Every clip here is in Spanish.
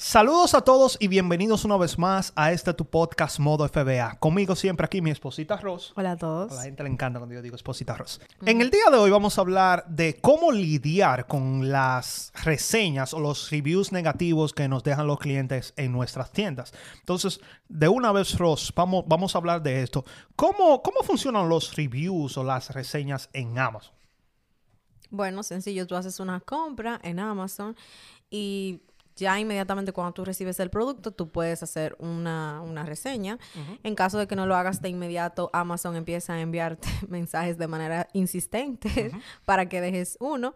Saludos a todos y bienvenidos una vez más a este tu podcast Modo FBA. Conmigo siempre aquí mi esposita Ross. Hola a todos. A la gente le encanta cuando yo digo esposita Ross. En el día de hoy vamos a hablar de cómo lidiar con las reseñas o los reviews negativos que nos dejan los clientes en nuestras tiendas. Entonces, de una vez Ross, vamos, vamos a hablar de esto. ¿Cómo, ¿Cómo funcionan los reviews o las reseñas en Amazon? Bueno, sencillo, tú haces una compra en Amazon y ya inmediatamente cuando tú recibes el producto, tú puedes hacer una, reseña. En caso de que no lo hagas de inmediato, Amazon empieza a enviarte mensajes de manera insistente para que dejes uno.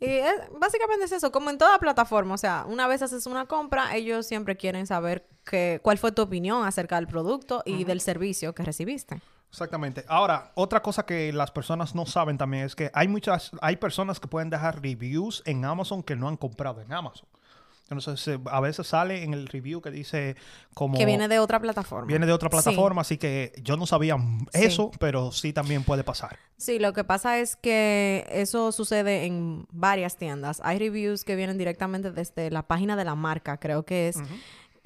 Y básicamente es eso, como en toda plataforma, o sea, una vez haces una compra, ellos siempre quieren saber que, cuál fue tu opinión acerca del producto y del servicio que recibiste. Exactamente. Ahora, otra cosa que las personas no saben también es que hay muchas, hay personas que pueden dejar reviews en Amazon que no han comprado en Amazon. Entonces, a veces sale en el review que dice como... Que viene de otra plataforma. Viene de otra plataforma, así que yo no sabía eso, pero sí también puede pasar. Sí, lo que pasa es que eso sucede en varias tiendas. Hay reviews que vienen directamente desde la página de la marca, creo que es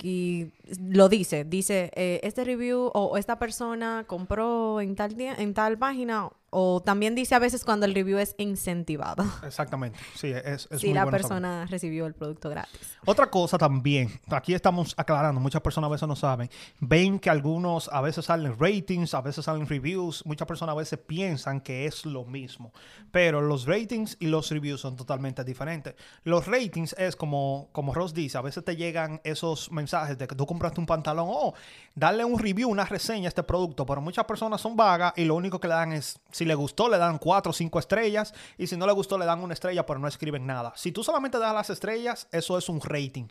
y lo dice, dice, eh, este review o esta persona compró en tal, en tal página o también dice a veces cuando el review es incentivado. Exactamente, sí, es, es Si la persona recibió el producto gratis. Otra cosa también, aquí estamos aclarando, muchas personas a veces no saben, ven que algunos a veces salen ratings, a veces salen reviews, muchas personas a veces piensan que es lo mismo, pero los ratings y los reviews son totalmente diferentes. Los ratings es como, como Ross dice, a veces te llegan esos mensajes de que tú compraste un pantalón, oh, darle un review, una reseña a este producto, pero muchas personas son vagas y lo único que le dan es si le gustó, le dan cuatro o cinco estrellas. Y si no le gustó, le dan una estrella, pero no escriben nada. Si tú solamente das las estrellas, eso es un rating.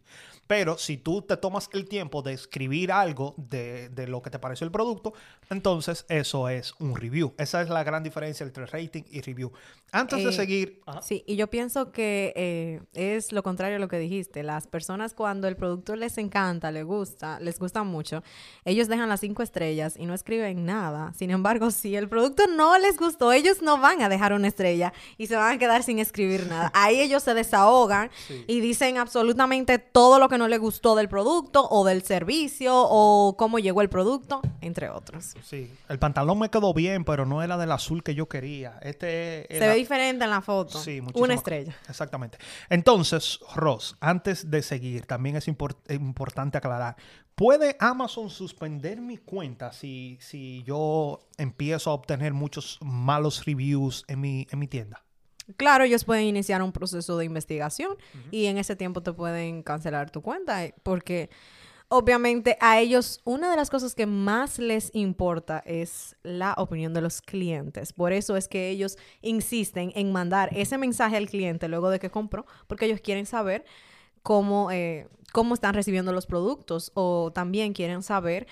Pero si tú te tomas el tiempo de escribir algo de, lo que te pareció el producto, entonces eso es un review. Esa es la gran diferencia entre rating y review. Antes de eh, seguir... Sí, y yo pienso que eh, es lo contrario a lo que dijiste. Las personas cuando el producto les encanta, les gusta, les gusta mucho, ellos dejan las cinco estrellas y no escriben nada. Sin embargo, si el producto no les gustó, ellos no van a dejar una estrella y se van a quedar sin escribir nada. Ahí ellos se desahogan y dicen absolutamente todo lo que no le gustó del producto o del servicio o cómo llegó el producto, entre otros. Sí, el pantalón me quedó bien, pero no era del azul que yo quería. Este Se ve diferente en la foto. Sí, Una estrella. Exactamente. Entonces, Ross, antes de seguir, también es importante aclarar, ¿puede Amazon suspender mi cuenta si, si yo empiezo a obtener muchos malos reviews en mi, en mi tienda? Claro, ellos pueden iniciar un proceso de investigación y en ese tiempo te pueden cancelar tu cuenta eh, porque obviamente a ellos una de las cosas que más les importa es la opinión de los clientes. Por eso es que ellos insisten en mandar ese mensaje al cliente luego de que compró porque ellos quieren saber cómo, eh, cómo están recibiendo los productos o también quieren saber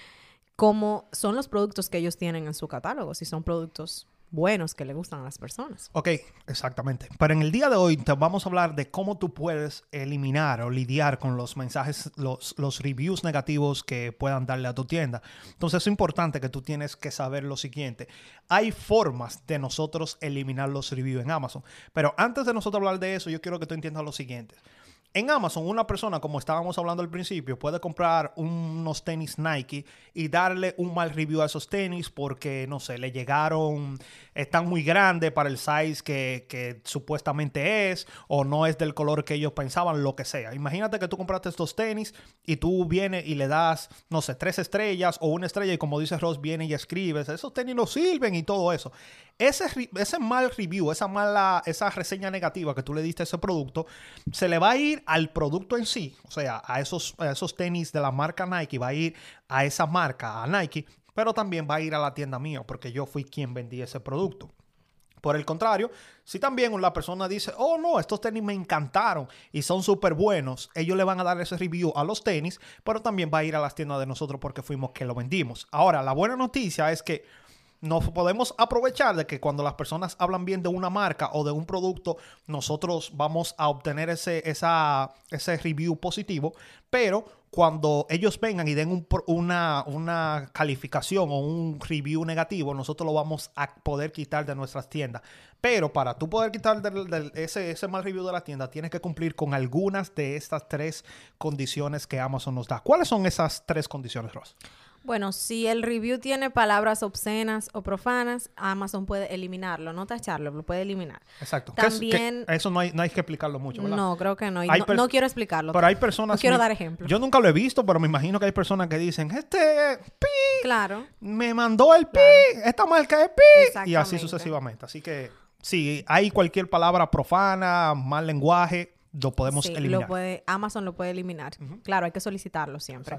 cómo son los productos que ellos tienen en su catálogo, si son productos buenos que le gustan a las personas. Ok, exactamente. Pero en el día de hoy te vamos a hablar de cómo tú puedes eliminar o lidiar con los mensajes, los, los reviews negativos que puedan darle a tu tienda. Entonces es importante que tú tienes que saber lo siguiente. Hay formas de nosotros eliminar los reviews en Amazon. Pero antes de nosotros hablar de eso, yo quiero que tú entiendas lo siguiente. En Amazon, una persona, como estábamos hablando al principio, puede comprar unos tenis Nike y darle un mal review a esos tenis porque, no sé, le llegaron, están muy grandes para el size que, supuestamente es, o no es del color que ellos pensaban, lo que sea. Imagínate que tú compraste estos tenis y tú vienes y le das, no sé, tres estrellas o una estrella y como dice Ross, viene y escribes, esos tenis no sirven y todo eso. Ese, ese mal review, esa mala, esa reseña negativa que tú le diste a ese producto, se le va a ir al producto en sí, o sea, a esos, esos tenis de la marca Nike, va a ir a esa marca, a Nike, pero también va a ir a la tienda mía, porque yo fui quien vendí ese producto. Por el contrario, si también la persona dice, oh no, estos tenis me encantaron y son súper buenos, ellos le van a dar ese review a los tenis, pero también va a ir a las tiendas de nosotros porque fuimos que lo vendimos. Ahora, la buena noticia es que nos podemos aprovechar de que cuando las personas hablan bien de una marca o de un producto, nosotros vamos a obtener ese, esa, ese review positivo, pero cuando ellos vengan y den una, una, calificación o un review negativo, nosotros lo vamos a poder quitar de nuestras tiendas. Pero para tú poder quitar ese, ese mal review de la tienda, tienes que cumplir con algunas de estas tres condiciones que Amazon nos da. ¿Cuáles son esas tres condiciones, Ross? Bueno, si el review tiene palabras obscenas o profanas, Amazon puede eliminarlo, no tacharlo, lo puede eliminar. Exacto. También... eso no hay, no hay que explicarlo mucho, ¿verdad? No, creo que no. No, quiero explicarlo. Pero hay personas... No quiero dar ejemplos. Yo nunca lo he visto, pero me imagino que hay personas que dicen, este pi... Claro. Me mandó el pi, esta marca es pi. Y así sucesivamente. Así que, si hay cualquier palabra profana, mal lenguaje, lo podemos eliminar. Lo puede, Amazon lo puede eliminar. Claro, hay que solicitarlo siempre.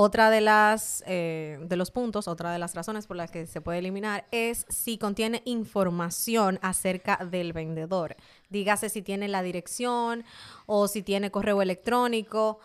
Otra de las eh, de los puntos, otra de las razones por las que se puede eliminar es si contiene información acerca del vendedor. Dígase si tiene la dirección o si tiene correo electrónico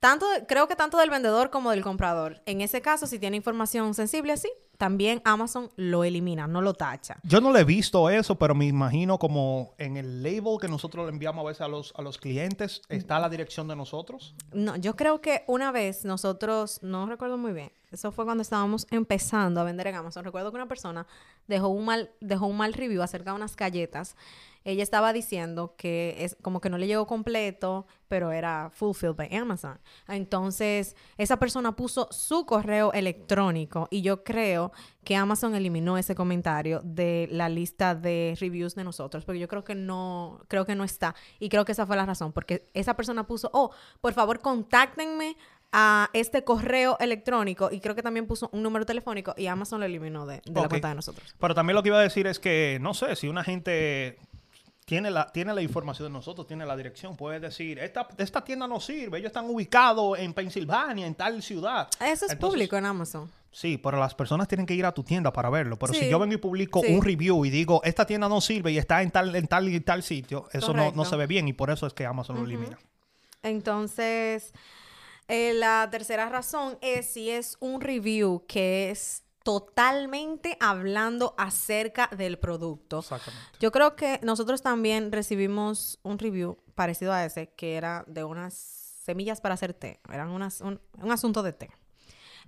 tanto, creo que tanto del vendedor como del comprador. En ese caso, si tiene información sensible así, también Amazon lo elimina, no lo tacha. Yo no le he visto eso, pero me imagino como en el label que nosotros le enviamos a veces a los, a los clientes, ¿está la dirección de nosotros? No, yo creo que una vez nosotros, no recuerdo muy bien, eso fue cuando estábamos empezando a vender en Amazon. Recuerdo que una persona dejó un mal, dejó un mal review acerca de unas galletas ella estaba diciendo que es como que no le llegó completo, pero era fulfilled by Amazon. Entonces, esa persona puso su correo electrónico y yo creo que Amazon eliminó ese comentario de la lista de reviews de nosotros, porque yo creo que no, creo que no está. Y creo que esa fue la razón, porque esa persona puso, oh, por favor, contáctenme a este correo electrónico y creo que también puso un número telefónico y Amazon lo eliminó de, la cuenta de nosotros. Pero también lo que iba a decir es que, no sé, si una gente tiene la, tiene la información de nosotros, tiene la dirección. Puede decir, esta, esta tienda no sirve, ellos están ubicados en Pensilvania, en tal ciudad. Eso es público en Amazon. Sí, pero las personas tienen que ir a tu tienda para verlo. Pero si yo vengo y publico un review y digo, esta tienda no sirve y está en tal, en tal y tal sitio, eso no, no, se ve bien y por eso es que Amazon lo elimina. Entonces, eh, la tercera razón es si es un review que es totalmente hablando acerca del producto. Exactamente. Yo creo que nosotros también recibimos un review parecido a ese, que era de unas semillas para hacer té. Eran unas, un, asunto de té.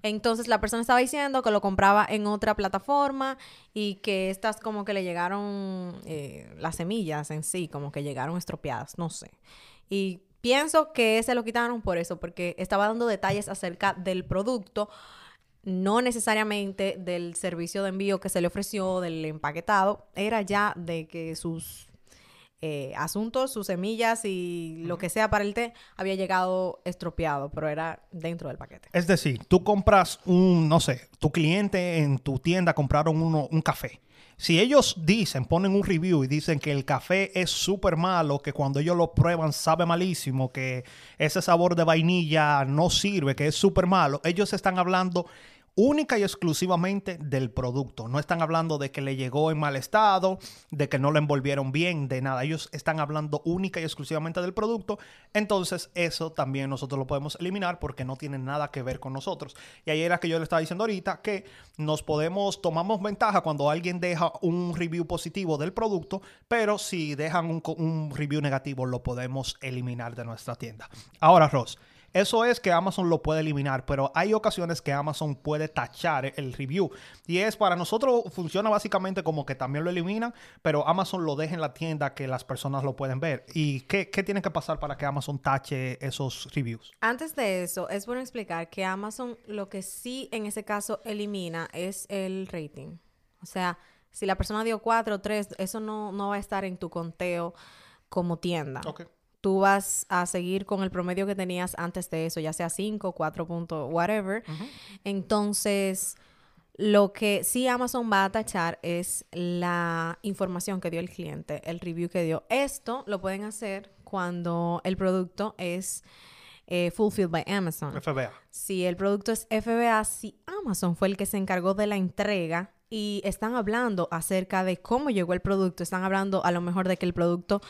Entonces la persona estaba diciendo que lo compraba en otra plataforma y que estas como que le llegaron eh, las semillas en sí, como que llegaron estropeadas, no sé. Y pienso que se lo quitaron por eso, porque estaba dando detalles acerca del producto no necesariamente del servicio de envío que se le ofreció, del empaquetado, era ya de que sus eh, asuntos, sus semillas y lo que sea para el té había llegado estropeado, pero era dentro del paquete. Es decir, tú compras un, no sé, tu cliente en tu tienda compraron uno, un café. Si ellos dicen, ponen un review y dicen que el café es súper malo, que cuando ellos lo prueban sabe malísimo, que ese sabor de vainilla no sirve, que es súper malo, ellos están hablando única y exclusivamente del producto. No están hablando de que le llegó en mal estado, de que no lo envolvieron bien, de nada. Ellos están hablando única y exclusivamente del producto. Entonces eso también nosotros lo podemos eliminar porque no tiene nada que ver con nosotros. Y ahí era que yo le estaba diciendo ahorita que nos podemos, tomamos ventaja cuando alguien deja un review positivo del producto, pero si dejan un, un review negativo lo podemos eliminar de nuestra tienda. Ahora, Ross. Eso es que Amazon lo puede eliminar, pero hay ocasiones que Amazon puede tachar el review. Y es para nosotros funciona básicamente como que también lo eliminan, pero Amazon lo deja en la tienda que las personas lo pueden ver. ¿Y qué, tiene que pasar para que Amazon tache esos reviews? Antes de eso, es bueno explicar que Amazon lo que sí en ese caso elimina es el rating. O sea, si la persona dio 4 o 3, eso no, no va a estar en tu conteo como tienda. Okay tú vas a seguir con el promedio que tenías antes de eso, ya sea 5, 4 puntos, whatever. Entonces, lo que sí Amazon va a tachar es la información que dio el cliente, el review que dio. Esto lo pueden hacer cuando el producto es eh, fulfilled by Amazon. FBA. Si el producto es FBA, si Amazon fue el que se encargó de la entrega y están hablando acerca de cómo llegó el producto, están hablando a lo mejor de que el producto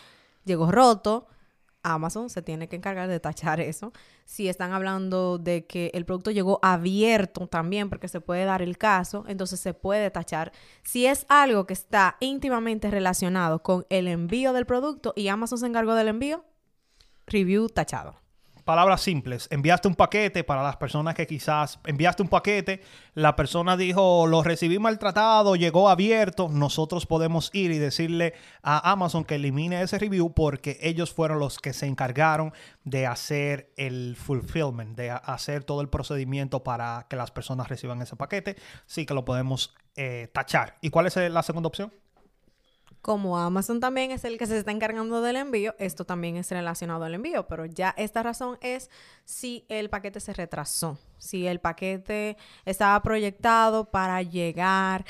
llegó roto, Amazon se tiene que encargar de tachar eso. Si están hablando de que el producto llegó abierto también, porque se puede dar el caso, entonces se puede tachar. Si es algo que está íntimamente relacionado con el envío del producto y Amazon se encargó del envío, review tachado palabras simples. Enviaste un paquete para las personas que quizás enviaste un paquete, la persona dijo, lo recibí maltratado, llegó abierto. Nosotros podemos ir y decirle a Amazon que elimine ese review porque ellos fueron los que se encargaron de hacer el fulfillment, de hacer todo el procedimiento para que las personas reciban ese paquete. Sí que lo podemos eh, tachar. ¿Y cuál es la segunda opción? Como Amazon también es el que se está encargando del envío, esto también es relacionado al envío, pero ya esta razón es si el paquete se retrasó, si el paquete estaba proyectado para llegar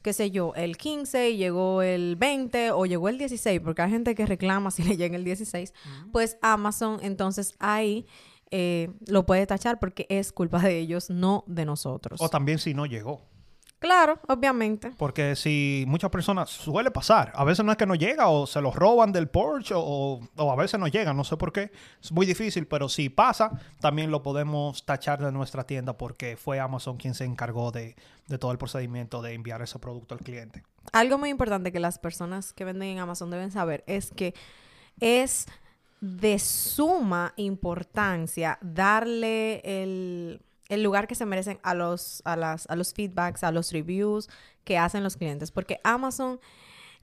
qué sé yo, el 15 y llegó el 20 o llegó el 16, porque hay gente que reclama si le llega el 16, pues Amazon entonces ahí eh, lo puede tachar porque es culpa de ellos, no de nosotros. O también si no llegó. Claro, obviamente. Porque si muchas personas suele pasar, a veces no es que no llega o se los roban del Porsche o, a veces no llegan, no sé por qué. Es muy difícil, pero si pasa, también lo podemos tachar de nuestra tienda porque fue Amazon quien se encargó de, de todo el procedimiento de enviar ese producto al cliente. Algo muy importante que las personas que venden en Amazon deben saber es que es de suma importancia darle el el lugar que se merecen a los, a, las, a los feedbacks, a los reviews que hacen los clientes, porque Amazon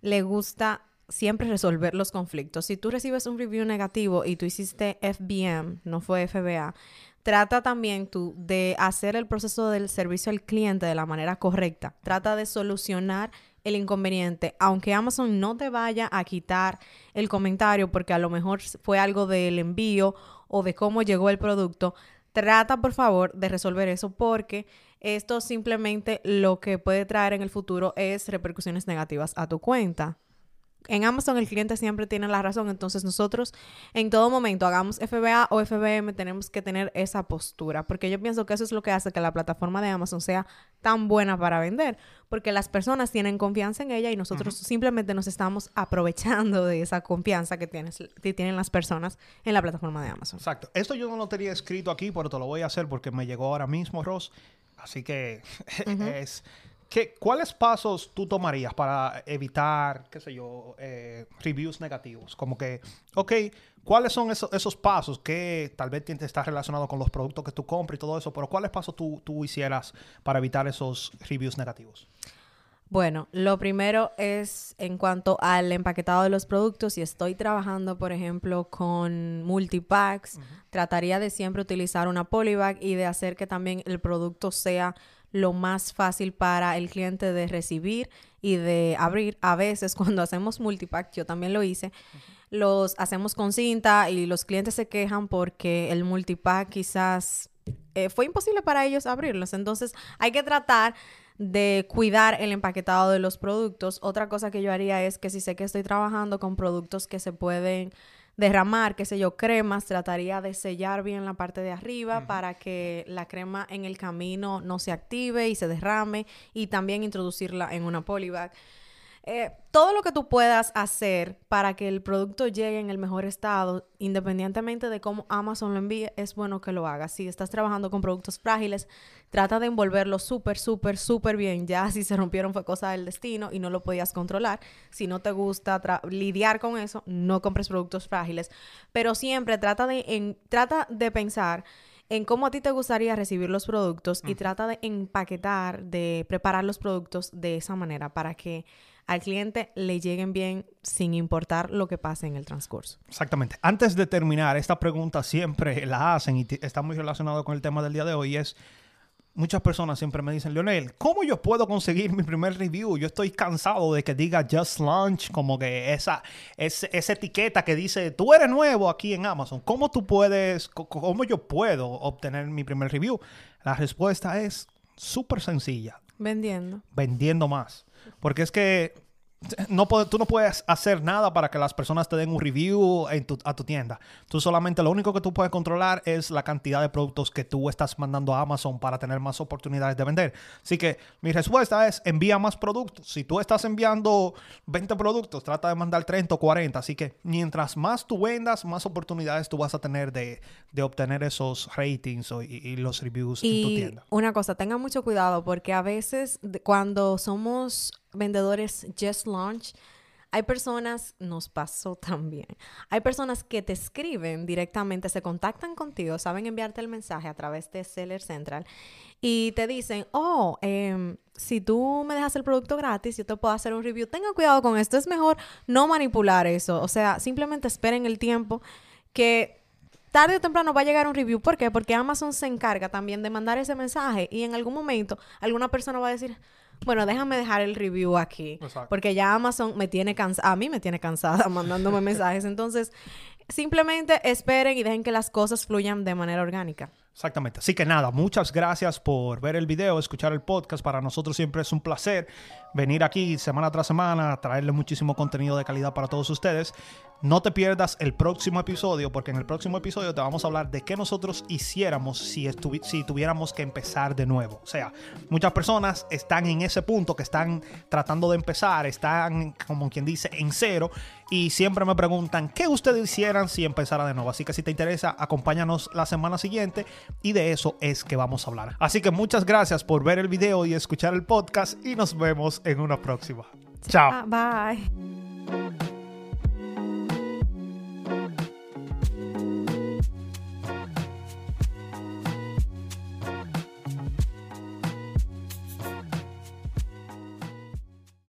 le gusta siempre resolver los conflictos. Si tú recibes un review negativo y tú hiciste FBM, no fue FBA, trata también tú de hacer el proceso del servicio al cliente de la manera correcta. Trata de solucionar el inconveniente, aunque Amazon no te vaya a quitar el comentario porque a lo mejor fue algo del envío o de cómo llegó el producto, Trata, por favor, de resolver eso porque esto simplemente lo que puede traer en el futuro es repercusiones negativas a tu cuenta. En Amazon el cliente siempre tiene la razón, entonces nosotros en todo momento hagamos FBA o FBM tenemos que tener esa postura, porque yo pienso que eso es lo que hace que la plataforma de Amazon sea tan buena para vender, porque las personas tienen confianza en ella y nosotros simplemente nos estamos aprovechando de esa confianza que, que tienen las personas en la plataforma de Amazon. Exacto. Esto yo no lo tenía escrito aquí, pero te lo voy a hacer porque me llegó ahora mismo, Ross. Así que es ¿Qué, ¿Cuáles pasos tú tomarías para evitar, qué sé yo, eh, reviews negativos? Como que, ok, ¿cuáles son esos, esos pasos que tal vez está relacionado con los productos que tú compras y todo eso? Pero ¿cuáles pasos tú, tú hicieras para evitar esos reviews negativos? Bueno, lo primero es en cuanto al empaquetado de los productos. Si estoy trabajando, por ejemplo, con multipacks, trataría de siempre utilizar una polybag y de hacer que también el producto sea lo más fácil para el cliente de recibir y de abrir. A veces cuando hacemos multipack, yo también lo hice, los hacemos con cinta y los clientes se quejan porque el multipack quizás eh, fue imposible para ellos abrirlos. Entonces hay que tratar de cuidar el empaquetado de los productos. Otra cosa que yo haría es que si sé que estoy trabajando con productos que se pueden derramar, qué sé yo, cremas, trataría de sellar bien la parte de arriba para que la crema en el camino no se active y se derrame y también introducirla en una polybag. Eh, todo lo que tú puedas hacer para que el producto llegue en el mejor estado, independientemente de cómo Amazon lo envíe, es bueno que lo hagas. Si estás trabajando con productos frágiles, trata de envolverlo súper, súper, súper bien. Ya si se rompieron fue cosa del destino y no lo podías controlar. Si no te gusta lidiar con eso, no compres productos frágiles. Pero siempre trata de, trata de pensar en cómo a ti te gustaría recibir los productos y trata de empaquetar, de preparar los productos de esa manera para que al cliente le lleguen bien sin importar lo que pase en el transcurso. Exactamente. Antes de terminar, esta pregunta siempre la hacen y está muy relacionado con el tema del día de hoy es muchas personas siempre me dicen, Leonel, ¿cómo yo puedo conseguir mi primer review? Yo estoy cansado de que diga Just Launch, como que esa, esa, etiqueta que dice, tú eres nuevo aquí en Amazon. ¿Cómo tú puedes, cómo yo puedo obtener mi primer review? La respuesta es súper sencilla. Vendiendo. Vendiendo más. Porque es que no tú no puedes hacer nada para que las personas te den un review en tu, a tu tienda. Tú solamente lo único que tú puedes controlar es la cantidad de productos que tú estás mandando a Amazon para tener más oportunidades de vender. Así que mi respuesta es envía más productos. Si tú estás enviando 20 productos, trata de mandar 30 o 40. Así que mientras más tú vendas, más oportunidades tú vas a tener de, obtener esos ratings y, los reviews en tu tienda. Una cosa, tenga mucho cuidado porque a veces cuando somos vendedores just launch, hay personas, nos pasó también, hay personas que te escriben directamente, se contactan contigo, saben enviarte el mensaje a través de Seller Central y te dicen, oh, em, si tú me dejas el producto gratis, yo te puedo hacer un review. Tenga cuidado con esto, es mejor no manipular eso, o sea, simplemente esperen el tiempo que tarde o temprano va a llegar un review. ¿Por qué? Porque Amazon se encarga también de mandar ese mensaje y en algún momento alguna persona va a decir, bueno, déjame dejar el review aquí. Porque ya Amazon me tiene cansada, a mí me tiene cansada mandándome mensajes. Entonces, simplemente esperen y dejen que las cosas fluyan de manera orgánica. Exactamente. Así que nada, muchas gracias por ver el video, escuchar el podcast. Para nosotros siempre es un placer venir aquí semana tras semana, traerle muchísimo contenido de calidad para todos ustedes. No te pierdas el próximo episodio, porque en el próximo episodio te vamos a hablar de qué nosotros hiciéramos si, si tuviéramos que empezar de nuevo. O sea, muchas personas están en ese punto que están tratando de empezar, están, como quien dice, en cero, y siempre me preguntan qué ustedes hicieran si empezara de nuevo. Así que si te interesa, acompáñanos la semana siguiente y de eso es que vamos a hablar. Así que muchas gracias por ver el video y escuchar el podcast y nos vemos en una próxima. Chao. Bye.